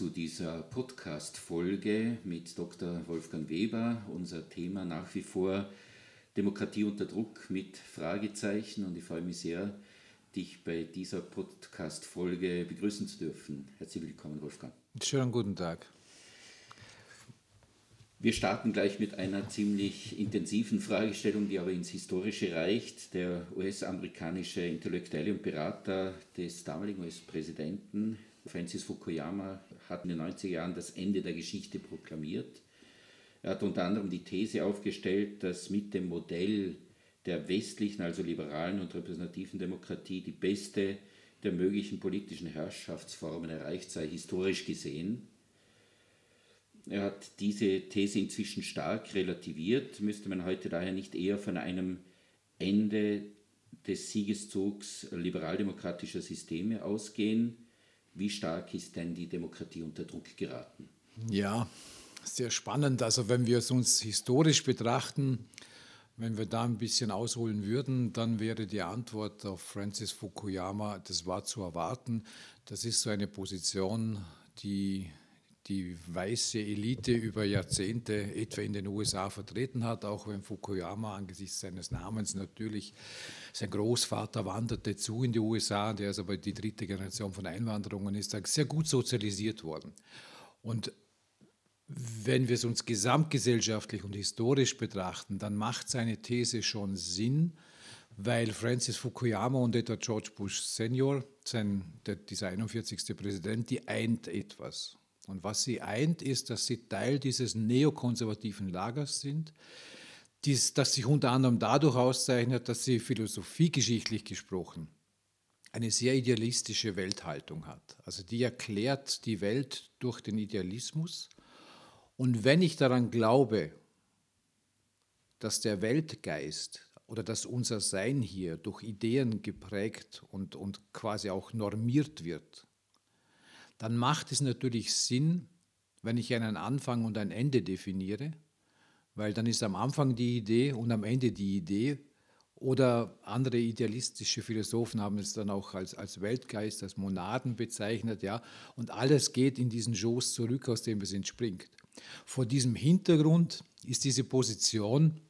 Zu dieser Podcast-Folge mit Dr. Wolfgang Weber. Unser Thema nach wie vor Demokratie unter Druck mit Fragezeichen und ich freue mich sehr, dich bei dieser Podcast-Folge begrüßen zu dürfen. Herzlich willkommen, Wolfgang. Schönen guten Tag. Wir starten gleich mit einer ziemlich intensiven Fragestellung, die aber ins Historische reicht. Der US-amerikanische Intellektuelle und Berater des damaligen US-Präsidenten Francis Fukuyama hat in den 90er Jahren das Ende der Geschichte proklamiert. Er hat unter anderem die These aufgestellt, dass mit dem Modell der westlichen, also liberalen und repräsentativen Demokratie die beste der möglichen politischen Herrschaftsformen erreicht sei, historisch gesehen. Er hat diese These inzwischen stark relativiert. Müsste man heute daher nicht eher von einem Ende des Siegeszugs liberaldemokratischer Systeme ausgehen? Wie stark ist denn die Demokratie unter Druck geraten? Ja, sehr spannend. Also wenn wir es uns historisch betrachten, wenn wir da ein bisschen ausholen würden, dann wäre die Antwort auf Francis Fukuyama, das war zu erwarten. Das ist so eine Position, die die weiße Elite über Jahrzehnte etwa in den USA vertreten hat, auch wenn Fukuyama angesichts seines Namens natürlich, sein Großvater wanderte zu in die USA, der ist aber die dritte Generation von Einwanderungen, ist sehr gut sozialisiert worden. Und wenn wir es uns gesamtgesellschaftlich und historisch betrachten, dann macht seine These schon Sinn, weil Francis Fukuyama und etwa George Bush Senior, sein, der, dieser 41. Präsident, die eint etwas. Und was sie eint, ist, dass sie Teil dieses neokonservativen Lagers sind, dies, das sich unter anderem dadurch auszeichnet, dass sie philosophiegeschichtlich gesprochen eine sehr idealistische Welthaltung hat. Also die erklärt die Welt durch den Idealismus. Und wenn ich daran glaube, dass der Weltgeist oder dass unser Sein hier durch Ideen geprägt und, und quasi auch normiert wird, dann macht es natürlich Sinn, wenn ich einen Anfang und ein Ende definiere, weil dann ist am Anfang die Idee und am Ende die Idee. Oder andere idealistische Philosophen haben es dann auch als, als Weltgeist, als Monaden bezeichnet, ja. Und alles geht in diesen Schoß zurück, aus dem es entspringt. Vor diesem Hintergrund ist diese Position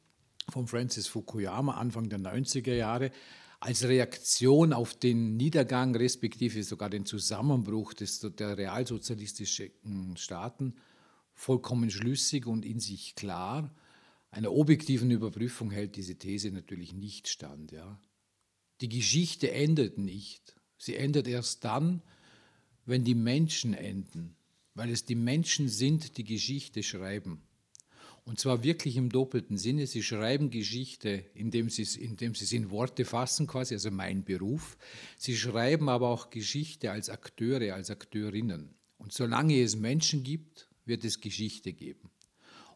von Francis Fukuyama Anfang der 90er Jahre als Reaktion auf den Niedergang respektive sogar den Zusammenbruch des, der realsozialistischen Staaten vollkommen schlüssig und in sich klar. Einer objektiven Überprüfung hält diese These natürlich nicht stand. Ja. Die Geschichte endet nicht. Sie endet erst dann, wenn die Menschen enden, weil es die Menschen sind, die Geschichte schreiben. Und zwar wirklich im doppelten Sinne. Sie schreiben Geschichte, indem sie, indem es in Worte fassen, quasi, also mein Beruf. Sie schreiben aber auch Geschichte als Akteure, als Akteurinnen. Und solange es Menschen gibt, wird es Geschichte geben.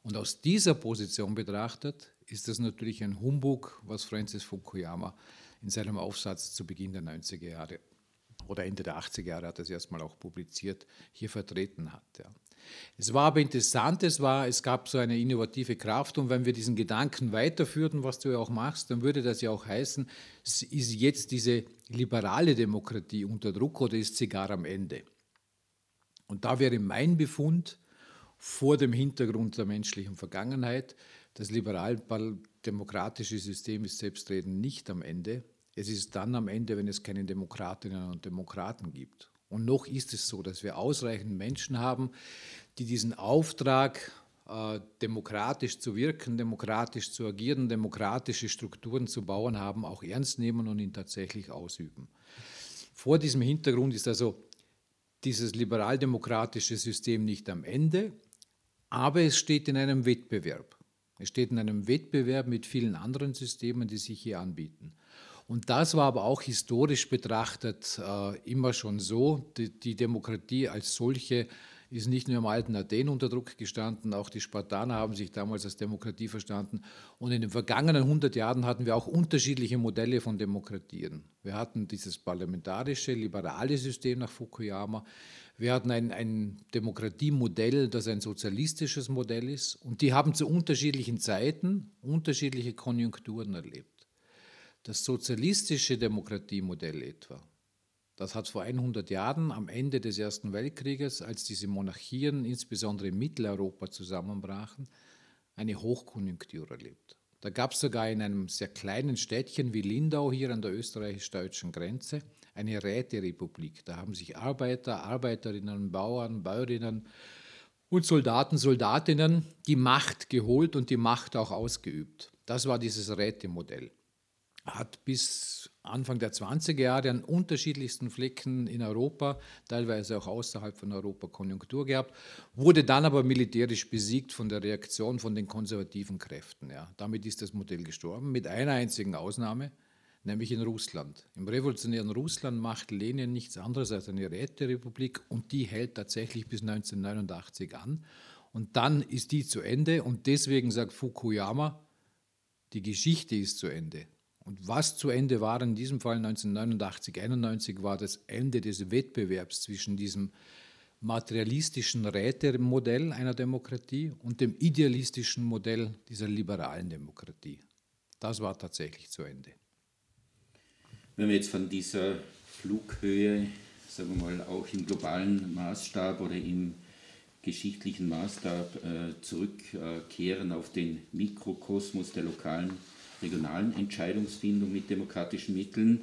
Und aus dieser Position betrachtet ist das natürlich ein Humbug, was Francis Fukuyama in seinem Aufsatz zu Beginn der 90er Jahre oder Ende der 80er Jahre hat er es erstmal auch publiziert, hier vertreten hat. Ja. Es war aber interessant, es, war, es gab so eine innovative Kraft und wenn wir diesen Gedanken weiterführen, was du ja auch machst, dann würde das ja auch heißen, ist jetzt diese liberale Demokratie unter Druck oder ist sie gar am Ende? Und da wäre mein Befund vor dem Hintergrund der menschlichen Vergangenheit, das liberal-demokratische System ist selbstredend nicht am Ende. Es ist dann am Ende, wenn es keine Demokratinnen und Demokraten gibt. Und noch ist es so, dass wir ausreichend Menschen haben, die diesen Auftrag, äh, demokratisch zu wirken, demokratisch zu agieren, demokratische Strukturen zu bauen haben, auch ernst nehmen und ihn tatsächlich ausüben. Vor diesem Hintergrund ist also dieses liberaldemokratische System nicht am Ende, aber es steht in einem Wettbewerb. Es steht in einem Wettbewerb mit vielen anderen Systemen, die sich hier anbieten. Und das war aber auch historisch betrachtet äh, immer schon so. Die, die, Demokratie als solche ist nicht nur im alten Athen unter Druck gestanden, auch die Spartaner haben sich damals als Demokratie verstanden. Und in den vergangenen 100 Jahren hatten wir auch unterschiedliche Modelle von Demokratien. Wir hatten dieses parlamentarische, liberale System nach Fukuyama. Wir hatten ein, ein Demokratiemodell, das ein sozialistisches Modell ist. Und die haben zu unterschiedlichen Zeiten unterschiedliche Konjunkturen erlebt. Das sozialistische Demokratiemodell etwa Das hat vor 100 Jahren am Ende des Ersten Weltkrieges, als diese Monarchien insbesondere in Mitteleuropa zusammenbrachen, eine Hochkonjunktur erlebt. Da gab es sogar in einem sehr kleinen Städtchen wie Lindau hier an der österreichisch-deutschen Grenze eine Räterepublik. Da haben sich Arbeiter, Arbeiterinnen, Bauern, Bäuerinnen und Soldaten, Soldatinnen die Macht geholt und die Macht auch ausgeübt. Das war dieses Rätemodell. Hat bis Anfang der 20er Jahre an unterschiedlichsten Flecken in Europa, teilweise auch außerhalb von Europa Konjunktur gehabt, wurde dann aber militärisch besiegt von der Reaktion von den konservativen Kräften. Ja. Damit ist das Modell gestorben, mit einer einzigen Ausnahme, nämlich in Russland. Im revolutionären Russland macht Lenin nichts anderes als eine Räterepublik und die hält tatsächlich bis 1989 an. Und dann ist die zu Ende und deswegen sagt Fukuyama, die Geschichte ist zu Ende. Und was zu Ende war in diesem Fall 1989, 91 war das Ende des Wettbewerbs zwischen diesem materialistischen Rätemodell einer Demokratie und dem idealistischen Modell dieser liberalen Demokratie. Das war tatsächlich zu Ende. Wenn wir jetzt von dieser Flughöhe, sagen wir mal, auch im globalen Maßstab oder im geschichtlichen Maßstab äh, zurückkehren auf den Mikrokosmos der lokalen regionalen Entscheidungsfindung mit demokratischen Mitteln.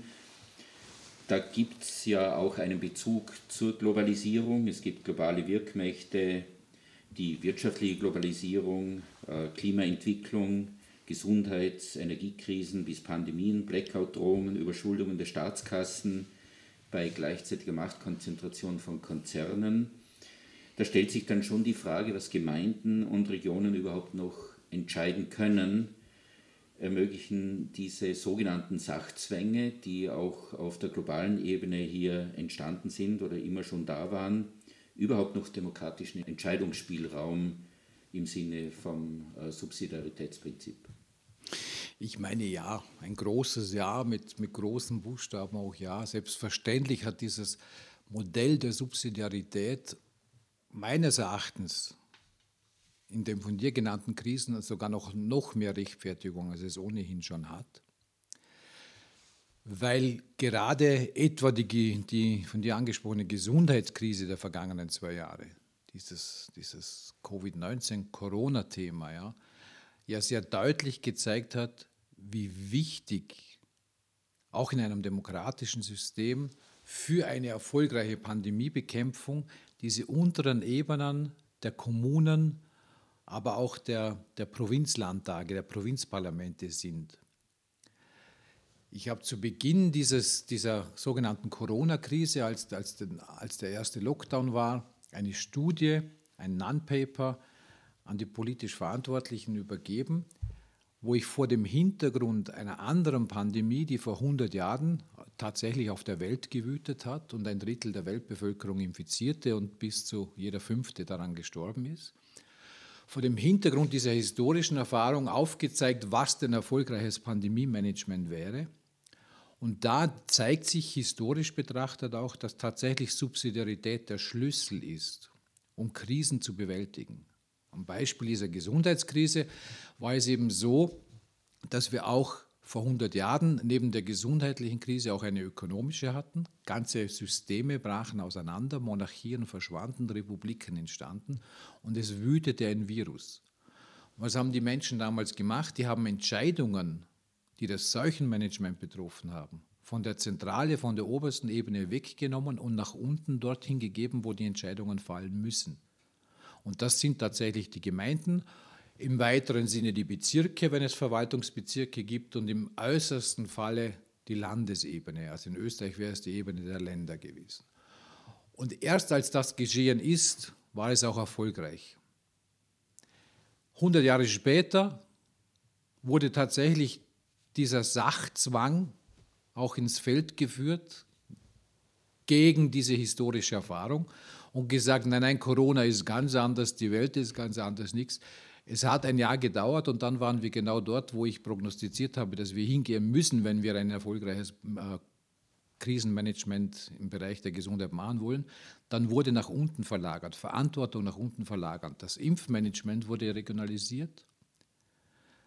Da gibt es ja auch einen Bezug zur Globalisierung. Es gibt globale Wirkmächte, die wirtschaftliche Globalisierung, äh, Klimaentwicklung, Gesundheits-, Energiekrisen bis Pandemien, Blackout-Drohungen, Überschuldungen der Staatskassen bei gleichzeitiger Machtkonzentration von Konzernen. Da stellt sich dann schon die Frage, was Gemeinden und Regionen überhaupt noch entscheiden können ermöglichen diese sogenannten Sachzwänge, die auch auf der globalen Ebene hier entstanden sind oder immer schon da waren, überhaupt noch demokratischen Entscheidungsspielraum im Sinne vom äh, Subsidiaritätsprinzip? Ich meine ja, ein großes Ja mit, mit großen Buchstaben auch ja. Selbstverständlich hat dieses Modell der Subsidiarität meines Erachtens in den von dir genannten Krisen sogar noch, noch mehr Rechtfertigung, als es ohnehin schon hat. Weil gerade etwa die, die von dir angesprochene Gesundheitskrise der vergangenen zwei Jahre, dieses, dieses Covid-19-Corona-Thema, ja, ja sehr deutlich gezeigt hat, wie wichtig auch in einem demokratischen System für eine erfolgreiche Pandemiebekämpfung diese unteren Ebenen der Kommunen aber auch der, der Provinzlandtage, der Provinzparlamente sind. Ich habe zu Beginn dieses, dieser sogenannten Corona-Krise, als, als, als der erste Lockdown war, eine Studie, ein Non-Paper an die politisch Verantwortlichen übergeben, wo ich vor dem Hintergrund einer anderen Pandemie, die vor 100 Jahren tatsächlich auf der Welt gewütet hat und ein Drittel der Weltbevölkerung infizierte und bis zu jeder Fünfte daran gestorben ist, vor dem Hintergrund dieser historischen Erfahrung aufgezeigt, was denn erfolgreiches Pandemie-Management wäre. Und da zeigt sich historisch betrachtet auch, dass tatsächlich Subsidiarität der Schlüssel ist, um Krisen zu bewältigen. Am Beispiel dieser Gesundheitskrise war es eben so, dass wir auch vor 100 Jahren neben der gesundheitlichen Krise auch eine ökonomische hatten. Ganze Systeme brachen auseinander, Monarchien verschwanden, Republiken entstanden und es wütete ein Virus. Was haben die Menschen damals gemacht? Die haben Entscheidungen, die das Seuchenmanagement betroffen haben, von der Zentrale, von der obersten Ebene weggenommen und nach unten dorthin gegeben, wo die Entscheidungen fallen müssen. Und das sind tatsächlich die Gemeinden im weiteren Sinne die Bezirke, wenn es Verwaltungsbezirke gibt, und im äußersten Falle die Landesebene. Also in Österreich wäre es die Ebene der Länder gewesen. Und erst als das geschehen ist, war es auch erfolgreich. 100 Jahre später wurde tatsächlich dieser Sachzwang auch ins Feld geführt gegen diese historische Erfahrung und gesagt, nein, nein, Corona ist ganz anders, die Welt ist ganz anders, nichts. Es hat ein Jahr gedauert und dann waren wir genau dort, wo ich prognostiziert habe, dass wir hingehen müssen, wenn wir ein erfolgreiches äh, Krisenmanagement im Bereich der Gesundheit machen wollen. Dann wurde nach unten verlagert, Verantwortung nach unten verlagert. Das Impfmanagement wurde regionalisiert.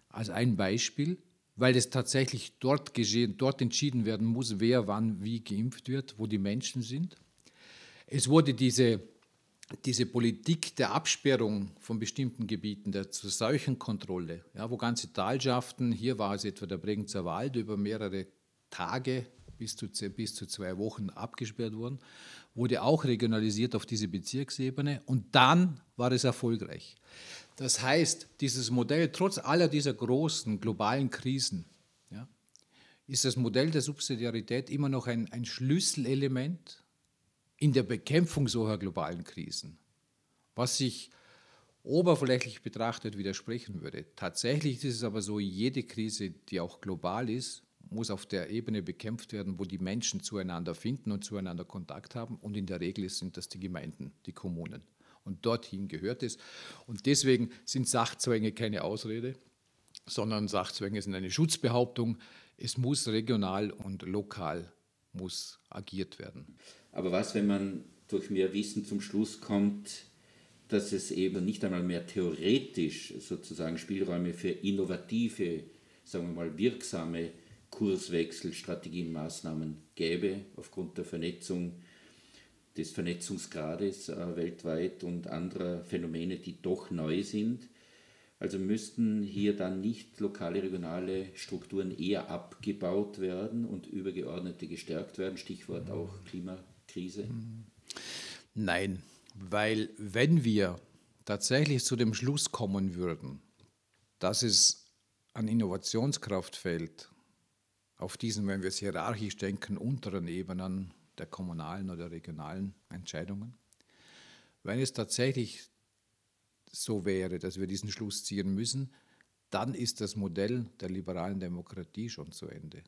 Als ein Beispiel. weil es tatsächlich dort geschehen, dort entschieden werden muss, wer wann wie geimpft wird, wo die Menschen sind. Es wurde diese, diese Politik der Absperrung von bestimmten Gebieten, der Seuchenkontrolle, ja, wo ganze Talschaften, hier war es etwa der Bregenzer Wald, über mehrere Tage bis zu, bis zu zwei Wochen abgesperrt wurden, wurde auch regionalisiert auf diese Bezirksebene und dann war es erfolgreich. Das heißt, dieses Modell, trotz aller dieser großen globalen Krisen, ja, ist das Modell der Subsidiarität immer noch ein, ein Schlüsselelement in der Bekämpfung solcher globalen Krisen, was sich oberflächlich betrachtet widersprechen würde. Tatsächlich ist es aber so, jede Krise, die auch global ist, muss auf der Ebene bekämpft werden, wo die Menschen zueinander finden und zueinander Kontakt haben. Und in der Regel sind das die Gemeinden, die Kommunen und dorthin gehört es. Und deswegen sind Sachzwänge keine Ausrede, sondern Sachzwänge sind eine Schutzbehauptung. Es muss regional und lokal muss agiert werden. Aber was, wenn man durch mehr Wissen zum Schluss kommt, dass es eben nicht einmal mehr theoretisch sozusagen Spielräume für innovative, sagen wir mal wirksame Kurswechsel, Strategien, Maßnahmen gäbe aufgrund der Vernetzung des Vernetzungsgrades äh, weltweit und anderer Phänomene, die doch neu sind. Also müssten hier dann nicht lokale, regionale Strukturen eher abgebaut werden und übergeordnete gestärkt werden, Stichwort auch Klimakrise? Nein, weil wenn wir tatsächlich zu dem Schluss kommen würden, dass es an Innovationskraft fällt, auf diesen, wenn wir es hierarchisch denken, unteren Ebenen, der kommunalen oder regionalen Entscheidungen. Wenn es tatsächlich so wäre, dass wir diesen Schluss ziehen müssen, dann ist das Modell der liberalen Demokratie schon zu Ende.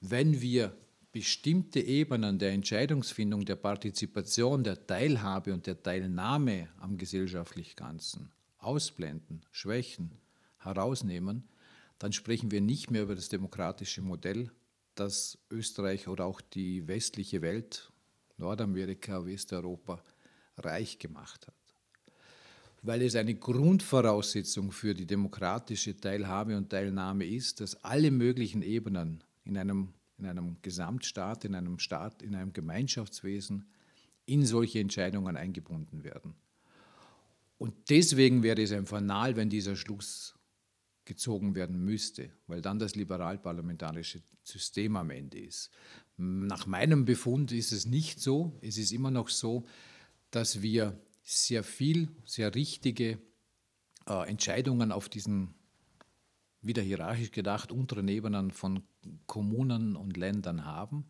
Wenn wir bestimmte Ebenen der Entscheidungsfindung, der Partizipation, der Teilhabe und der Teilnahme am gesellschaftlichen Ganzen ausblenden, schwächen, herausnehmen, dann sprechen wir nicht mehr über das demokratische Modell, das Österreich oder auch die westliche Welt, Nordamerika, Westeuropa, reich gemacht hat. Weil es eine Grundvoraussetzung für die demokratische Teilhabe und Teilnahme ist, dass alle möglichen Ebenen in einem, in einem Gesamtstaat, in einem Staat, in einem Gemeinschaftswesen in solche Entscheidungen eingebunden werden. Und deswegen wäre es ein Fanal, wenn dieser Schluss gezogen werden müsste, weil dann das liberal-parlamentarische System am Ende ist. Nach meinem Befund ist es nicht so. Es ist immer noch so, dass wir sehr viel, sehr richtige äh, Entscheidungen auf diesen, wieder hierarchisch gedacht, unteren Ebenen von Kommunen und Ländern haben,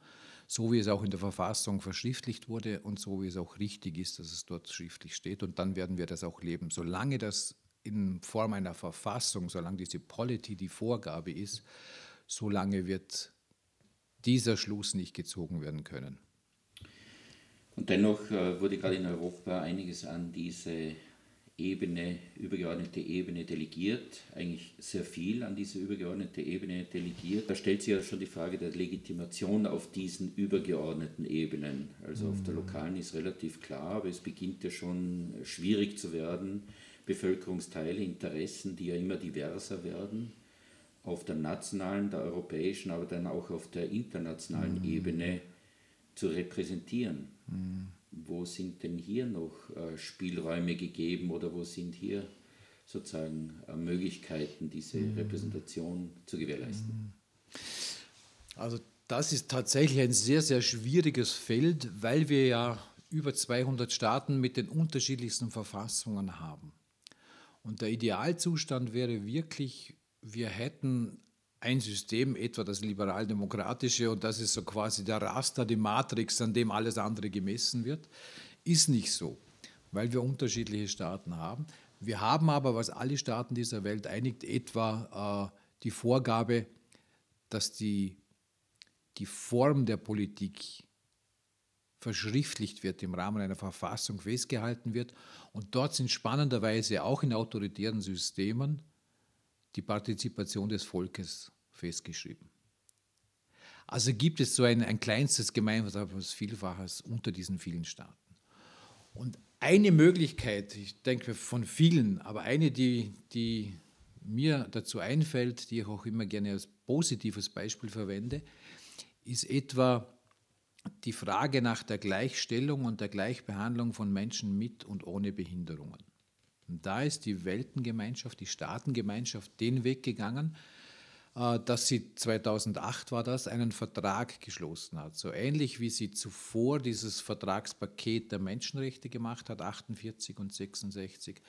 so wie es auch in der Verfassung verschriftlicht wurde und so wie es auch richtig ist, dass es dort schriftlich steht. Und dann werden wir das auch leben. Solange das in Form einer Verfassung, solange diese Polity die Vorgabe ist, solange wird dieser Schluss nicht gezogen werden können. Und dennoch äh, wurde gerade in Europa einiges an diese Ebene, übergeordnete Ebene delegiert, eigentlich sehr viel an diese übergeordnete Ebene delegiert. Da stellt sich ja schon die Frage der Legitimation auf diesen übergeordneten Ebenen. Also auf der mhm. lokalen ist relativ klar, aber es beginnt ja schon schwierig zu werden Bevölkerungsteile, Interessen, die ja immer diverser werden, auf der nationalen, der europäischen, aber dann auch auf der internationalen mhm. Ebene zu repräsentieren. Mhm. Wo sind denn hier noch äh, Spielräume gegeben oder wo sind hier sozusagen äh, Möglichkeiten, diese mhm. Repräsentation zu gewährleisten? Mhm. Also das ist tatsächlich ein sehr, sehr schwieriges Feld, weil wir ja über 200 Staaten mit den unterschiedlichsten Verfassungen haben. Und der Idealzustand wäre wirklich, wir hätten ein System, etwa das liberal-demokratische, und das ist so quasi der Raster, die Matrix, an dem alles andere gemessen wird, ist nicht so, weil wir unterschiedliche Staaten haben. Wir haben aber, was alle Staaten dieser Welt einigt, etwa äh, die Vorgabe, dass die, die Form der Politik verschriftlicht wird, im Rahmen einer Verfassung festgehalten wird. Und dort sind spannenderweise auch in autoritären Systemen die Partizipation des Volkes festgeschrieben. Also gibt es so ein, ein kleinstes Gemeinsames Vielfaches unter diesen vielen Staaten. Und eine Möglichkeit, ich denke von vielen, aber eine, die, die mir dazu einfällt, die ich auch immer gerne als positives Beispiel verwende, ist etwa die Frage nach der Gleichstellung und der Gleichbehandlung von Menschen mit und ohne Behinderungen. Und da ist die Weltengemeinschaft, die Staatengemeinschaft den Weg gegangen, äh, dass sie 2008 war das, einen Vertrag geschlossen hat. So ähnlich wie sie zuvor dieses Vertragspaket der Menschenrechte gemacht hat, 48 und 66,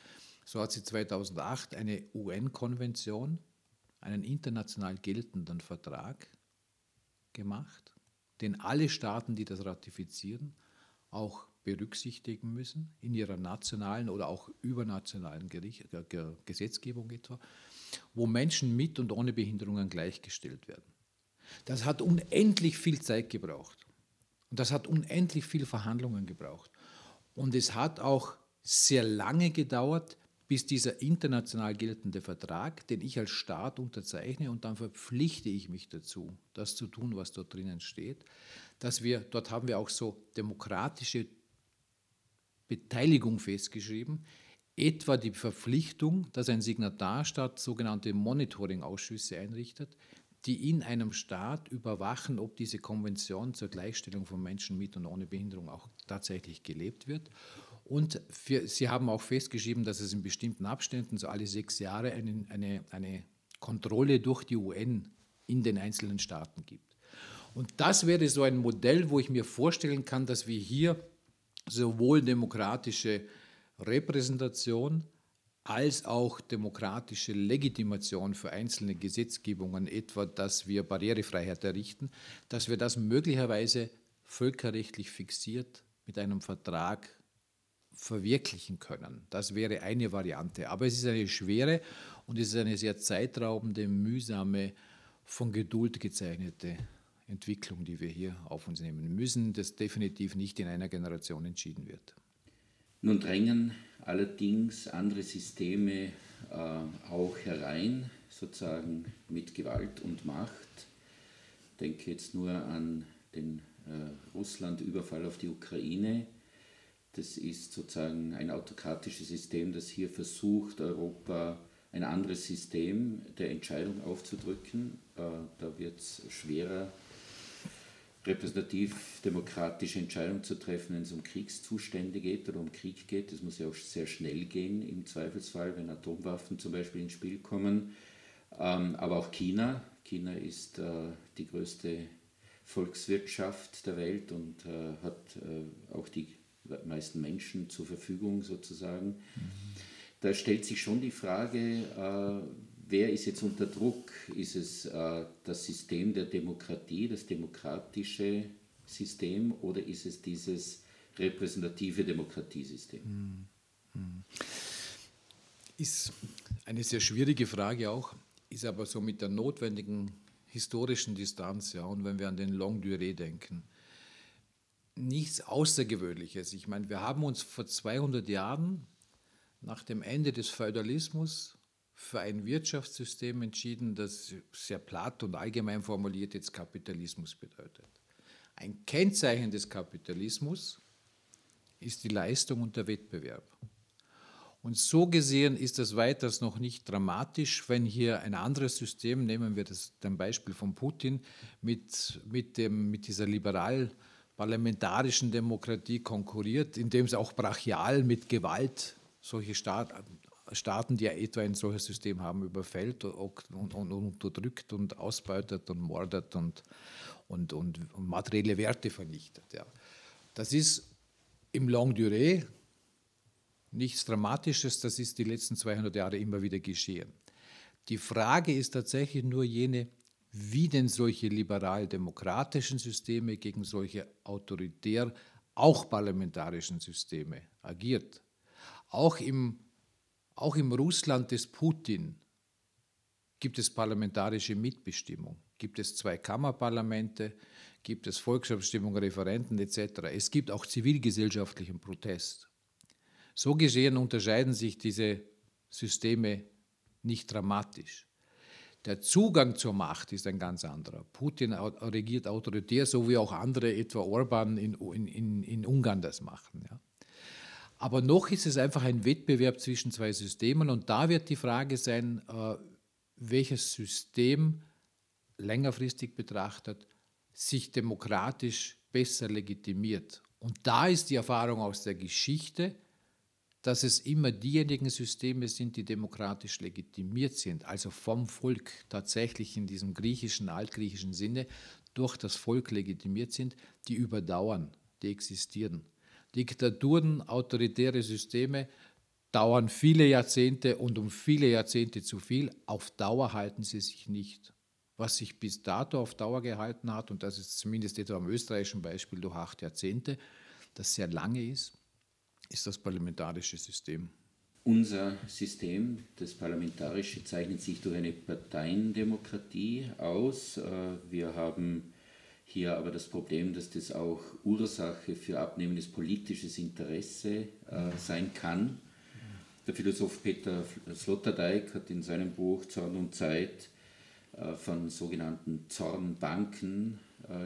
so hat sie 2008 eine UN-Konvention, einen international geltenden Vertrag gemacht, den alle Staaten, die das ratifizieren, auch berücksichtigen müssen in ihrer nationalen oder auch übernationalen Gericht, Gesetzgebung etwa, wo Menschen mit und ohne Behinderungen gleichgestellt werden. Das hat unendlich viel Zeit gebraucht und das hat unendlich viel Verhandlungen gebraucht. Und es hat auch sehr lange gedauert, bis dieser international geltende Vertrag, den ich als Staat unterzeichne und dann verpflichte ich mich dazu, das zu tun, was dort drinnen steht, dass wir, dort haben wir auch so demokratische Beteiligung festgeschrieben, etwa die Verpflichtung, dass ein Signatarstaat sogenannte Monitoring-Ausschüsse einrichtet, die in einem Staat überwachen, ob diese Konvention zur Gleichstellung von Menschen mit und ohne Behinderung auch tatsächlich gelebt wird. Und für, Sie haben auch festgeschrieben, dass es in bestimmten Abständen, so alle sechs Jahre, eine, eine, eine Kontrolle durch die UN in den einzelnen Staaten gibt. Und das wäre so ein Modell, wo ich mir vorstellen kann, dass wir hier sowohl demokratische Repräsentation als auch demokratische Legitimation für einzelne Gesetzgebungen, etwa dass wir Barrierefreiheit errichten, dass wir das möglicherweise völkerrechtlich fixiert mit einem Vertrag verwirklichen können. Das wäre eine Variante. Aber es ist eine schwere und es ist eine sehr zeitraubende, mühsame, von Geduld gezeichnete Entwicklung, die wir hier auf uns nehmen müssen, das definitiv nicht in einer Generation entschieden wird. Nun drängen allerdings andere Systeme äh, auch herein, sozusagen mit Gewalt und Macht. Ich denke jetzt nur an den äh, Russland-Überfall auf die Ukraine. Das ist sozusagen ein autokratisches System, das hier versucht, Europa ein anderes System der Entscheidung aufzudrücken. Äh, da wird es schwerer, repräsentativ-demokratische Entscheidungen zu treffen, wenn es um Kriegszustände geht oder um Krieg geht. Das muss ja auch sehr schnell gehen im Zweifelsfall, wenn Atomwaffen zum Beispiel ins Spiel kommen. Ähm, aber auch China. China ist äh, die größte Volkswirtschaft der Welt und äh, hat äh, auch die meisten Menschen zur Verfügung sozusagen. Mhm. Da stellt sich schon die Frage, wer ist jetzt unter Druck? Ist es äh, das System der Demokratie, das demokratische System oder ist es dieses repräsentative Demokratiesystem? Hm, hm. Ist eine sehr schwierige Frage auch, ist aber so mit der notwendigen historischen Distanz, ja, und wenn wir an den Longue Durée denken, nichts Außergewöhnliches. Ich meine, wir haben uns vor 200 Jahren nach dem Ende des Feudalismus für ein Wirtschaftssystem entschieden, das sehr platt und allgemein formuliert jetzt Kapitalismus bedeutet. Ein Kennzeichen des Kapitalismus ist die Leistung und der Wettbewerb. Und so gesehen ist das weiters noch nicht dramatisch, wenn hier ein anderes System, nehmen wir das dem Beispiel von Putin, mit, mit, dem, mit dieser liberal parlamentarischen Demokratie konkurriert, indem es auch brachial mit Gewalt solche Staat, Staaten, die etwa ein solches System haben, überfällt und, und, und unterdrückt und ausbeutet und mordet und, und, und, materielle Werte vernichtet. Ja. Das ist im Long Durée nichts Dramatisches, das ist die letzten 200 Jahre immer wieder geschehen. Die Frage ist tatsächlich nur jene, wie denn solche liberal-demokratischen Systeme gegen solche autoritär, auch parlamentarischen Systeme agiert. Auch im auch im Russland des Putin gibt es parlamentarische Mitbestimmung, gibt es zwei Kammerparlamente, gibt es Volksabstimmungen, Referenten etc. Es gibt auch zivilgesellschaftlichen Protest. So gesehen unterscheiden sich diese Systeme nicht dramatisch. Der Zugang zur Macht ist ein ganz anderer. Putin regiert autoritär, so wie auch andere, etwa Orban in, in, in Ungarn das machen. Ja. Aber noch ist es einfach ein Wettbewerb zwischen zwei Systemen und da wird die Frage sein, äh, welches System längerfristig betrachtet sich demokratisch besser legitimiert. Und da ist die Erfahrung aus der Geschichte, dass es immer diejenigen Systeme sind, die demokratisch legitimiert sind, also vom Volk tatsächlich in diesem griechischen, altgriechischen Sinne durch das Volk legitimiert sind, die überdauern, die existieren. Diktaturen, autoritäre Systeme dauern viele Jahrzehnte und um viele Jahrzehnte zu viel. Auf Dauer halten sie sich nicht. Was sich bis dato auf Dauer gehalten hat, und das ist zumindest etwa am österreichischen Beispiel durch acht Jahrzehnte, das sehr lange ist, ist das parlamentarische System. Unser System, das parlamentarische, zeichnet sich durch eine Parteiendemokratie aus. Äh, wir haben hier aber das Problem, dass das auch Ursache für abnehmendes politisches Interesse äh, sein kann. Der Philosoph Peter Sloterdijk hat in seinem Buch Zorn und Zeit äh, von sogenannten Zornbanken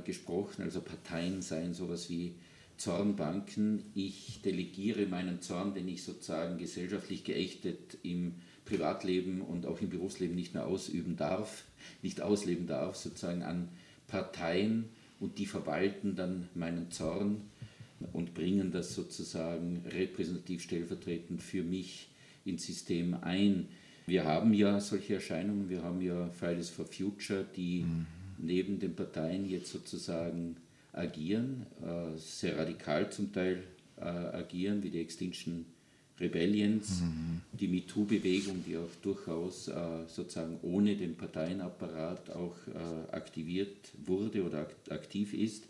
gesprochen, also Parteien seien sowas wie Zornbanken. Ich delegiere meinen Zorn, den ich sozusagen gesellschaftlich geächtet im Privatleben und auch im Berufsleben nicht mehr ausüben darf, nicht ausleben darf, sozusagen an Parteien und die verwalten dann meinen Zorn und bringen das sozusagen repräsentativ stellvertretend für mich ins System ein. Wir haben ja solche Erscheinungen, wir haben ja Fridays for Future, die mhm. neben den Parteien jetzt sozusagen agieren, äh, sehr radikal zum Teil äh, agieren, wie die Extinction Rebellions, mhm. die MeToo-Bewegung, die auch durchaus äh, sozusagen ohne den Parteienapparat auch aktiviert wurde oder aktiv ist.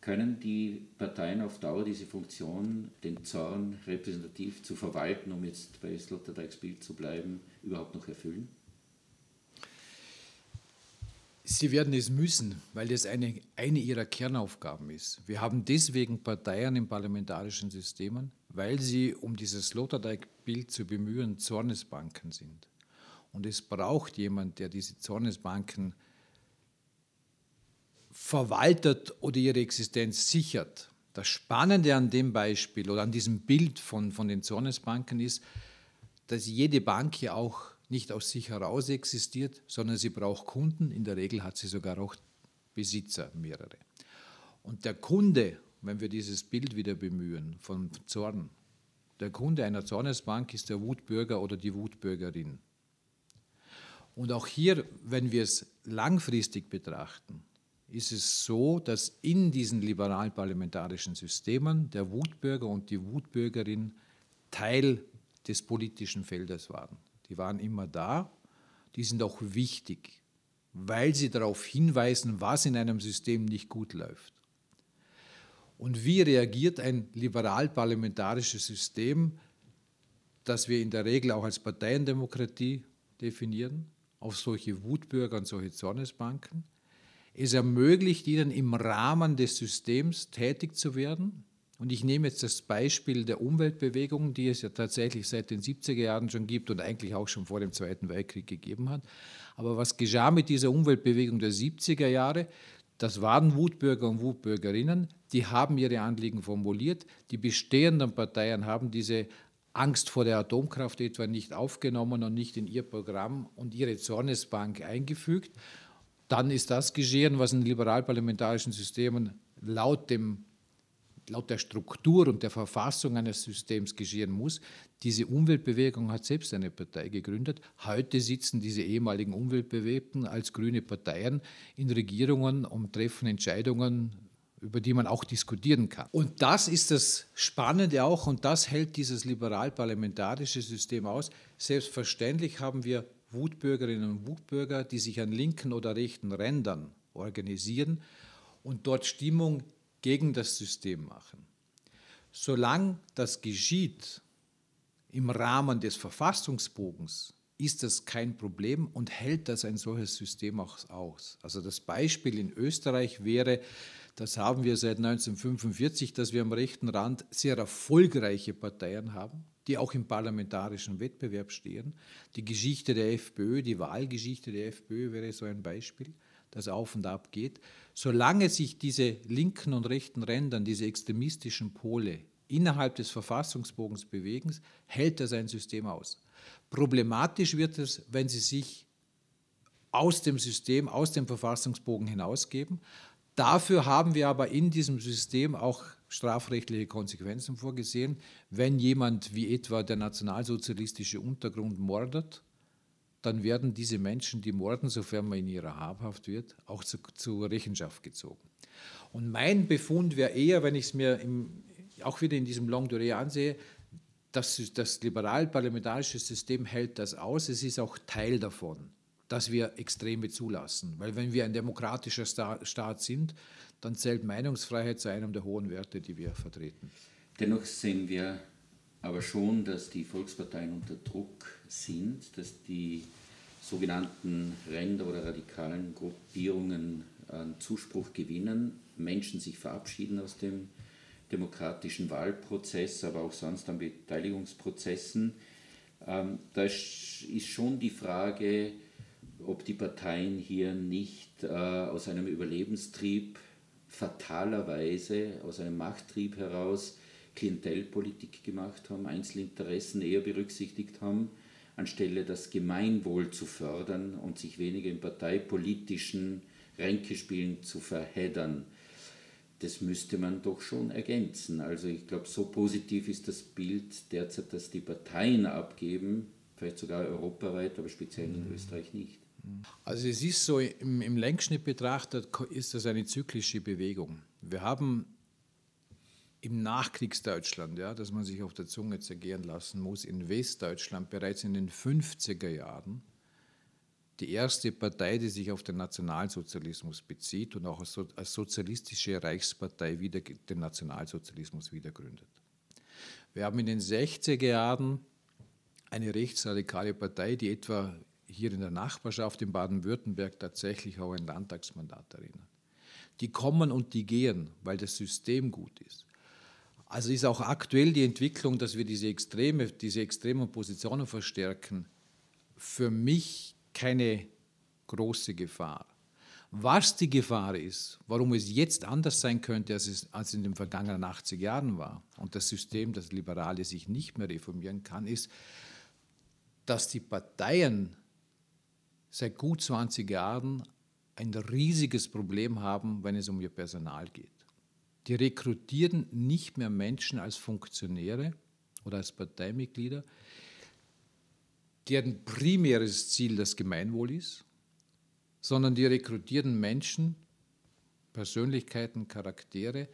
Können die Parteien auf Dauer diese Funktion, den Zorn repräsentativ zu verwalten, um jetzt bei Sloterdijks Bild zu bleiben, überhaupt noch erfüllen? Sie werden es müssen, weil das eine, eine ihrer Kernaufgaben ist. Wir haben deswegen Parteien in parlamentarischen Systemen, weil sie, um dieses Sloterdijk-Bild zu bemühen, Zornesbanken sind. Und es braucht jemand, der diese Zornesbanken verwaltet oder ihre Existenz sichert. Das Spannende an dem Beispiel oder an diesem Bild von, von den Zornesbanken ist, dass jede Bank ja auch nicht aus sich heraus existiert, sondern sie braucht Kunden. In der Regel hat sie sogar auch Besitzer, mehrere. Und der Kunde, wenn wir dieses Bild wieder bemühen von Zorn, der Kunde einer Zornesbank ist der Wutbürger oder die Wutbürgerin. Und auch hier, wenn wir es langfristig betrachten, ist es so, dass in diesen liberal-parlamentarischen Systemen der Wutbürger und die Wutbürgerin Teil des politischen Feldes waren die waren immer da, die sind auch wichtig, weil sie darauf hinweisen, was in einem System nicht gut läuft. Und wie reagiert ein liberal-parlamentarisches System, das wir in der Regel auch als Parteiendemokratie definieren, auf solche Wutbürger und solche Zornesbanken? Es ermöglicht ihnen im Rahmen des Systems tätig zu werden, und ich nehme jetzt das Beispiel der Umweltbewegung, die es ja tatsächlich seit den 70er Jahren schon gibt und eigentlich auch schon vor dem Zweiten Weltkrieg gegeben hat. Aber was geschah mit dieser Umweltbewegung der 70er Jahre? Das waren Wutbürger und Wutbürgerinnen, die haben ihre Anliegen formuliert. Die bestehenden Parteien haben diese Angst vor der Atomkraft etwa nicht aufgenommen und nicht in ihr Programm und ihre Zornesbank eingefügt. Dann ist das geschehen, was in liberal-parlamentarischen Systemen laut dem laut der Struktur und der Verfassung eines Systems geschehen muss. Diese Umweltbewegung hat selbst eine Partei gegründet. Heute sitzen diese ehemaligen Umweltbewegten als grüne Parteien in Regierungen und treffen Entscheidungen, über die man auch diskutieren kann. Und das ist das Spannende auch und das hält dieses liberal-parlamentarische System aus. Selbstverständlich haben wir Wutbürgerinnen und Wutbürger, die sich an linken oder rechten Rändern organisieren und dort Stimmung gegen das System machen. Solange das geschieht im Rahmen des Verfassungsbogens, ist das kein Problem und hält das ein solches System auch aus. Also das Beispiel in Österreich wäre, das haben wir seit 1945, dass wir am rechten Rand sehr erfolgreiche Parteien haben, die auch im parlamentarischen Wettbewerb stehen. Die Geschichte der FPÖ, die Wahlgeschichte der FPÖ wäre so ein Beispiel das auf und ab geht, solange sich diese linken und rechten Rändern, diese extremistischen Pole innerhalb des Verfassungsbogens bewegen, hält das ein System aus. Problematisch wird es, wenn sie sich aus dem System, aus dem Verfassungsbogen hinausgeben. Dafür haben wir aber in diesem System auch strafrechtliche Konsequenzen vorgesehen. Wenn jemand wie etwa der nationalsozialistische Untergrund mordet, dann werden diese Menschen, die morden, sofern man in ihrer Habhaft wird, auch zu, zur Rechenschaft gezogen. Und mein Befund wäre eher, wenn ich es mir im, auch wieder in diesem Long Durée ansehe, dass das liberal-parlamentarische System hält das aus. Es ist auch Teil davon, dass wir Extreme zulassen. Weil wenn wir ein demokratischer Staat sind, dann zählt Meinungsfreiheit zu einem der hohen Werte, die wir vertreten. Dennoch sehen wir aber schon, dass die Volksparteien unter Druck sind, dass die sogenannten Ränder oder radikalen Gruppierungen an Zuspruch gewinnen, Menschen sich verabschieden aus dem demokratischen Wahlprozess, aber auch sonst an Beteiligungsprozessen. Ähm, da ist schon die Frage, ob die Parteien hier nicht äh, aus einem Überlebenstrieb fatalerweise, aus einem Machttrieb heraus Klientelpolitik gemacht haben, Einzelinteressen eher berücksichtigt haben, anstelle das Gemeinwohl zu fördern und sich weniger in parteipolitischen Ränkespielen zu verheddern. Das müsste man doch schon ergänzen. Also ich glaube, so positiv ist das Bild derzeit, dass die Parteien abgeben, vielleicht sogar europaweit, aber speziell in mhm. Österreich nicht. Also es ist so, im, im Längsschnitt betrachtet ist das eine zyklische Bewegung. Wir haben im Nachkriegsdeutschland, ja, das man sich auf der Zunge zergehen lassen muss, in Westdeutschland bereits in den 50er Jahren die erste Partei, die sich auf den Nationalsozialismus bezieht und auch als sozialistische Reichspartei wieder den Nationalsozialismus wiedergründet. Wir haben in den 60er Jahren eine rechtsradikale Partei, die etwa hier in der Nachbarschaft in Baden-Württemberg tatsächlich auch ein Landtagsmandat erinnert. Die kommen und die gehen, weil das System gut ist. Also ist auch aktuell die Entwicklung, dass wir diese, extreme, diese extremen Positionen verstärken, für mich keine große Gefahr. Was die Gefahr ist, warum es jetzt anders sein könnte, als es als in den vergangenen 80 Jahren war und das System, das Liberale sich nicht mehr reformieren kann, ist, dass die Parteien seit gut 20 Jahren ein riesiges Problem haben, wenn es um ihr Personal geht. Die rekrutieren nicht mehr Menschen als Funktionäre oder als Parteimitglieder, deren primäres Ziel das Gemeinwohl ist, sondern die rekrutieren Menschen, Persönlichkeiten, Charaktere,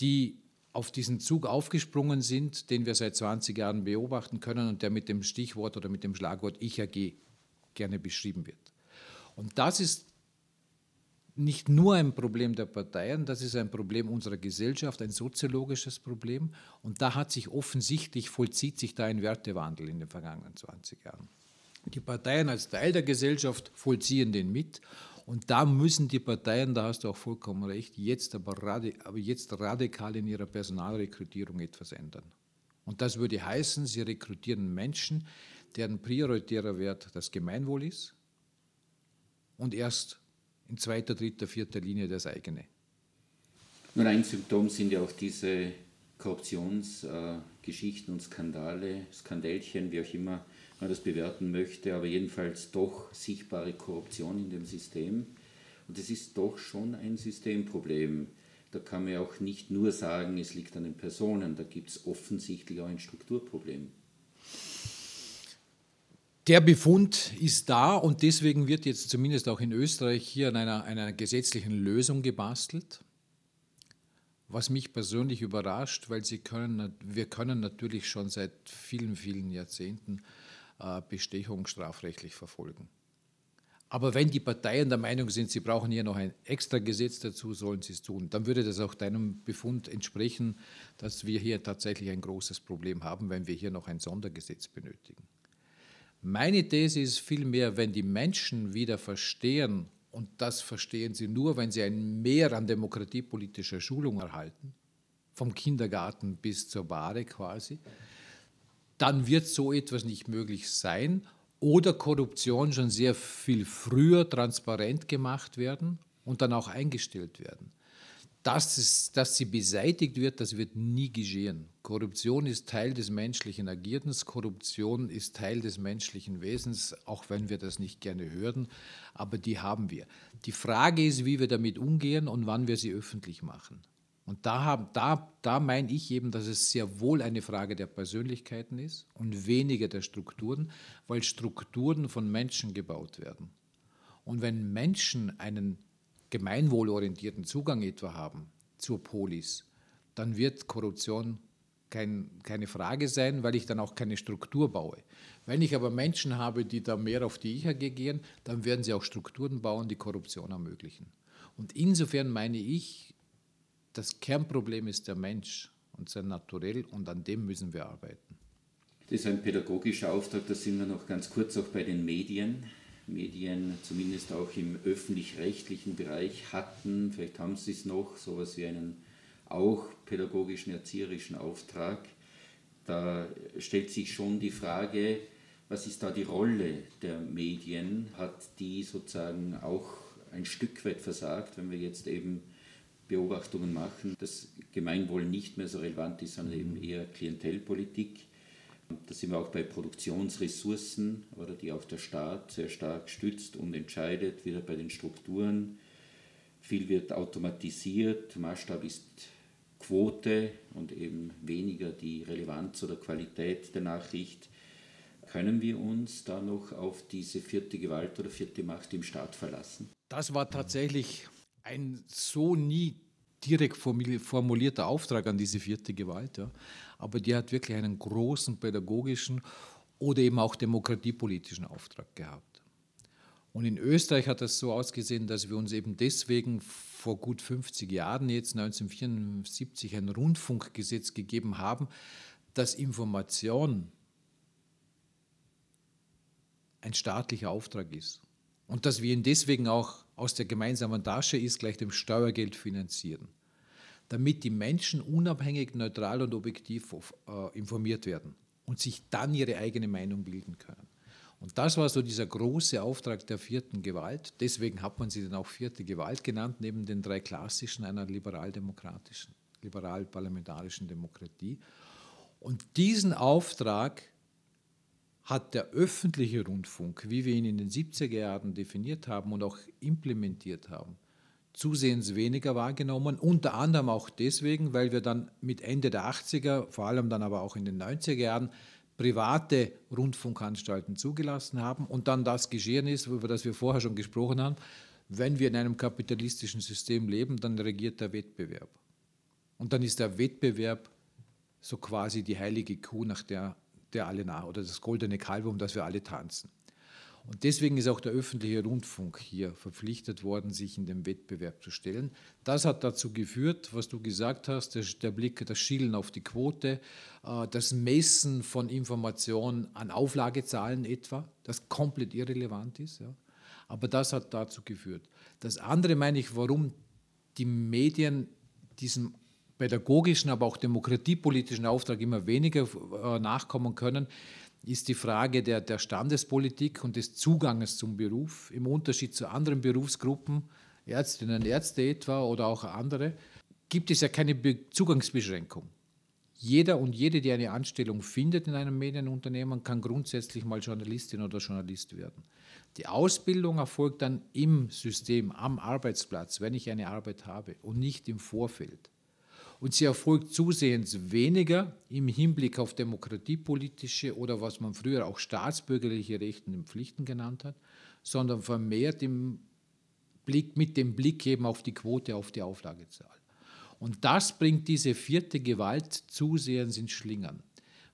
die auf diesen Zug aufgesprungen sind, den wir seit 20 Jahren beobachten können und der mit dem Stichwort oder mit dem Schlagwort Ich AG gerne beschrieben wird. Und das ist nicht nur ein Problem der Parteien, das ist ein Problem unserer Gesellschaft, ein soziologisches Problem. Und da hat sich offensichtlich, vollzieht sich da ein Wertewandel in den vergangenen 20 Jahren. Die Parteien als Teil der Gesellschaft vollziehen den mit. Und da müssen die Parteien, da hast du auch vollkommen recht, jetzt aber, aber jetzt radikal in ihrer Personalrekrutierung etwas ändern. Und das würde heißen, sie rekrutieren Menschen, deren prioritärer Wert das Gemeinwohl ist und erst in zweiter, dritter, vierter Linie das eigene. Nun, ein Symptom sind ja auch diese Korruptionsgeschichten äh, und Skandale, Skandälchen, wie auch immer man das bewerten möchte, aber jedenfalls doch sichtbare Korruption in dem System. Und es ist doch schon ein Systemproblem. Da kann man ja auch nicht nur sagen, es liegt an den Personen, da gibt es offensichtlich auch ein Strukturproblem. Der Befund ist da und deswegen wird jetzt zumindest auch in Österreich hier an einer, einer gesetzlichen Lösung gebastelt. Was mich persönlich überrascht, weil sie können, wir können natürlich schon seit vielen, vielen Jahrzehnten äh, Bestechung strafrechtlich verfolgen. Aber wenn die Parteien der Meinung sind, sie brauchen hier noch ein extra Gesetz dazu, sollen sie es tun. Dann würde das auch deinem Befund entsprechen, dass wir hier tatsächlich ein großes Problem haben, wenn wir hier noch ein Sondergesetz benötigen. Meine These ist vielmehr, wenn die Menschen wieder verstehen, und das verstehen sie nur, wenn sie ein Mehr an demokratiepolitischer Schulung erhalten, vom Kindergarten bis zur Bahre quasi, dann wird so etwas nicht möglich sein oder Korruption schon sehr viel früher transparent gemacht werden und dann auch eingestellt werden. Dass, es, dass sie beseitigt wird, das wird nie geschehen. Korruption ist Teil des menschlichen Agierens, Korruption ist Teil des menschlichen Wesens, auch wenn wir das nicht gerne hören, aber die haben wir. Die Frage ist, wie wir damit umgehen und wann wir sie öffentlich machen. Und da, da, da meine ich eben, dass es sehr wohl eine Frage der Persönlichkeiten ist und weniger der Strukturen, weil Strukturen von Menschen gebaut werden. Und wenn Menschen einen gemeinwohlorientierten Zugang etwa haben zur Polis, dann wird Korruption kein, keine Frage sein, weil ich dann auch keine Struktur baue. Wenn ich aber Menschen habe, die da mehr auf die Ich-AG gehen, dann werden sie auch Strukturen bauen, die Korruption ermöglichen. Und insofern meine ich, das Kernproblem ist der Mensch und sein Naturell und an dem müssen wir arbeiten. Das ist ein pädagogischer Auftrag, da sind wir noch ganz kurz auch bei den Medien. Medien, zumindest auch im öffentlich-rechtlichen Bereich, hatten, vielleicht haben sie es noch, so etwas wie einen auch pädagogischen, erzieherischen Auftrag. Da stellt sich schon die Frage, was ist da die Rolle der Medien? Hat die sozusagen auch ein Stück weit versagt, wenn wir jetzt eben Beobachtungen machen, dass Gemeinwohl nicht mehr so relevant ist, sondern eben eher Klientelpolitik? Da sind wir auch bei Produktionsressourcen, oder die auch der Staat sehr stark stützt und entscheidet, wieder bei den Strukturen. Viel wird automatisiert, Maßstab ist Quote und eben weniger die Relevanz oder Qualität der Nachricht. Können wir uns da noch auf diese vierte Gewalt oder vierte Macht im Staat verlassen? Das war tatsächlich ein so nie direkt formulierter Auftrag an diese vierte Gewalt. Ja aber die hat wirklich einen großen pädagogischen oder eben auch demokratiepolitischen Auftrag gehabt. Und in Österreich hat das so ausgesehen, dass wir uns eben deswegen vor gut 50 Jahren, jetzt 1974, ein Rundfunkgesetz gegeben haben, dass Information ein staatlicher Auftrag ist. Und dass wir ihn deswegen auch aus der gemeinsamen Tasche ist, gleich dem Steuergeld finanzieren damit die Menschen unabhängig, neutral und objektiv äh, informiert werden und sich dann ihre eigene Meinung bilden können. Und das war so dieser große Auftrag der vierten Gewalt. Deswegen hat man sie dann auch vierte Gewalt genannt, neben den drei klassischen einer liberal-demokratischen, liberal-parlamentarischen Demokratie. Und diesen Auftrag hat der öffentliche Rundfunk, wie wir ihn in den 70er Jahren definiert haben und auch implementiert haben, zusehends weniger wahrgenommen, unter anderem auch deswegen, weil wir dann mit Ende der 80er, vor allem dann aber auch in den 90er Jahren, private Rundfunkanstalten zugelassen haben und dann das geschehen ist, über das wir vorher schon gesprochen haben, wenn wir in einem kapitalistischen System leben, dann regiert der Wettbewerb. Und dann ist der Wettbewerb so quasi die heilige Kuh, nach der, der alle nach, oder das goldene Kalb, um das wir alle tanzen. Und deswegen ist auch der öffentliche Rundfunk hier verpflichtet worden, sich in den Wettbewerb zu stellen. Das hat dazu geführt, was du gesagt hast, der, Blick, das Schielen auf die Quote, äh, das Messen von Informationen an Auflagezahlen etwa, das komplett irrelevant ist. Aber das hat dazu geführt. Das andere meine ich, warum die Medien diesem pädagogischen, aber auch demokratiepolitischen Auftrag immer weniger äh, nachkommen können, ist die Frage der, der Standespolitik und des Zuganges zum Beruf im Unterschied zu anderen Berufsgruppen, Ärztinnen und Ärzte etwa oder auch andere, gibt es ja keine Zugangsbeschränkung. Jeder und jede, die eine Anstellung findet in einem Medienunternehmen, kann grundsätzlich mal Journalistin oder Journalist werden. Die Ausbildung erfolgt dann im System, am Arbeitsplatz, wenn ich eine Arbeit habe und nicht im Vorfeld und sie erfolgt zusehends weniger im Hinblick auf demokratiepolitische oder was man früher auch staatsbürgerliche Rechte und Pflichten genannt hat, sondern vermehrt im Blick, mit dem Blick eben auf die Quote, auf die Auflagezahl. Und das bringt diese vierte Gewalt zusehends ins Schlingern,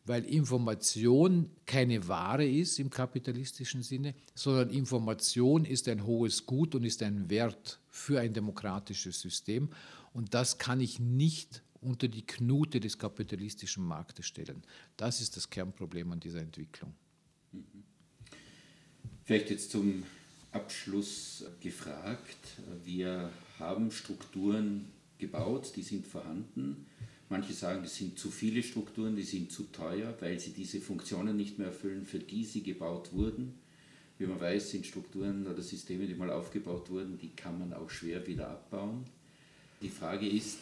weil Information keine Ware ist im kapitalistischen Sinne, sondern Information ist ein hohes Gut und ist ein Wert für ein demokratisches System. Und das kann ich nicht unter die Knute des kapitalistischen Marktes stellen. Das ist das Kernproblem an dieser Entwicklung. Vielleicht jetzt zum Abschluss gefragt. Wir haben Strukturen gebaut, die sind vorhanden. Manche sagen, es sind zu viele Strukturen, die sind zu teuer, weil sie diese Funktionen nicht mehr erfüllen, für die sie gebaut wurden. Wie man weiß, sind Strukturen oder Systeme, die mal aufgebaut wurden, die kann man auch schwer wieder abbauen. Die Frage ist,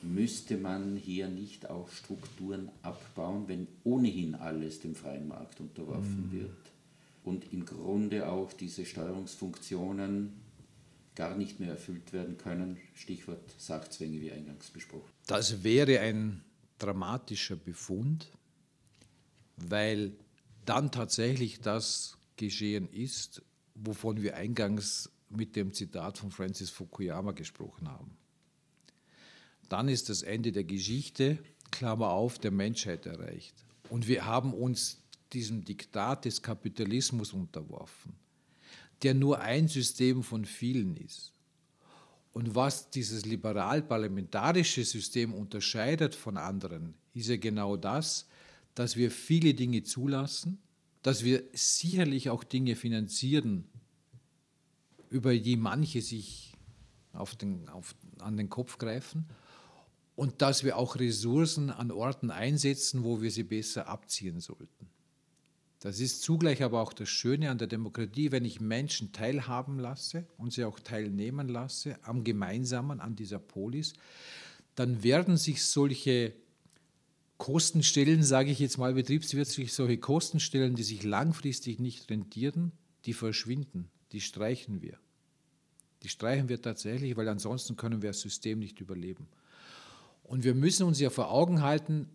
müsste man hier nicht auch Strukturen abbauen, wenn ohnehin alles dem freien Markt unterworfen mhm. wird und im Grunde auch diese Steuerungsfunktionen gar nicht mehr erfüllt werden können, Stichwort Sachzwänge wie eingangs besprochen. Das wäre ein dramatischer Befund, weil dann tatsächlich das geschehen ist, wovon wir eingangs mit dem Zitat von Francis Fukuyama gesprochen haben. Dann ist das Ende der Geschichte, Klammer auf, der Menschheit erreicht. Und wir haben uns diesem Diktat des Kapitalismus unterworfen, der nur ein System von vielen ist. Und was dieses liberal-parlamentarische System unterscheidet von anderen, ist ja genau das, dass wir viele Dinge zulassen, dass wir sicherlich auch Dinge finanzieren, über die manche sich auf den, auf, an den Kopf greifen und dass wir auch Ressourcen an Orten einsetzen, wo wir sie besser abziehen sollten. Das ist zugleich aber auch das Schöne an der Demokratie, wenn ich Menschen teilhaben lasse und sie auch teilnehmen lasse am Gemeinsamen, an dieser Polis, dann werden sich solche Kostenstellen, sage ich jetzt mal betriebswirtschaftlich, solche Kostenstellen, die sich langfristig nicht rentieren, die verschwinden, die streichen wir. Die streichen wir tatsächlich, weil ansonsten können wir das System nicht überleben. Und wir müssen uns ja vor Augen halten,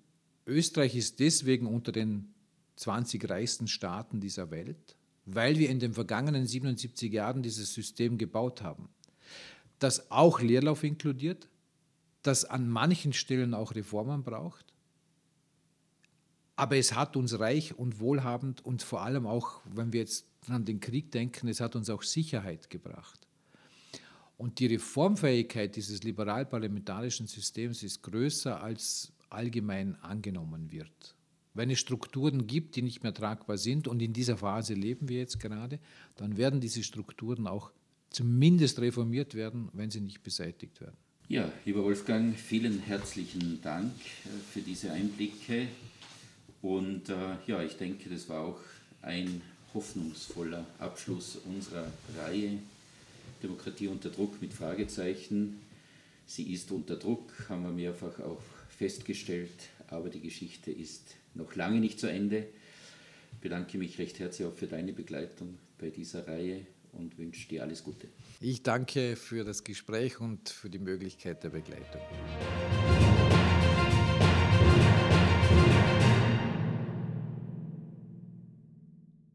Österreich ist deswegen unter den 20 reichsten Staaten dieser Welt, weil wir in den vergangenen 77 Jahren dieses System gebaut haben, das auch Leerlauf inkludiert, das an manchen Stellen auch Reformen braucht. Aber es hat uns reich und wohlhabend und vor allem auch, wenn wir jetzt an den Krieg denken, es hat uns auch Sicherheit gebracht. Und die Reformfähigkeit dieses liberal-parlamentarischen Systems ist größer, als allgemein angenommen wird wenn es Strukturen gibt, die nicht mehr tragbar sind, und in dieser Phase leben wir jetzt gerade, dann werden diese Strukturen auch zumindest reformiert werden, wenn sie nicht beseitigt werden. Ja, lieber Wolfgang, vielen herzlichen Dank äh, für diese Einblicke. Und äh, ja, ich denke, das war auch ein hoffnungsvoller Abschluss unserer Reihe Demokratie unter Druck mit Fragezeichen. Sie ist unter Druck, haben wir mehrfach auch festgestellt, aber die Geschichte ist noch lange nicht zu Ende. Ich bedanke mich recht herzlich auch für deine Begleitung bei dieser Reihe und wünsche dir alles Gute. Ich danke für das Gespräch und für die Möglichkeit der Begleitung.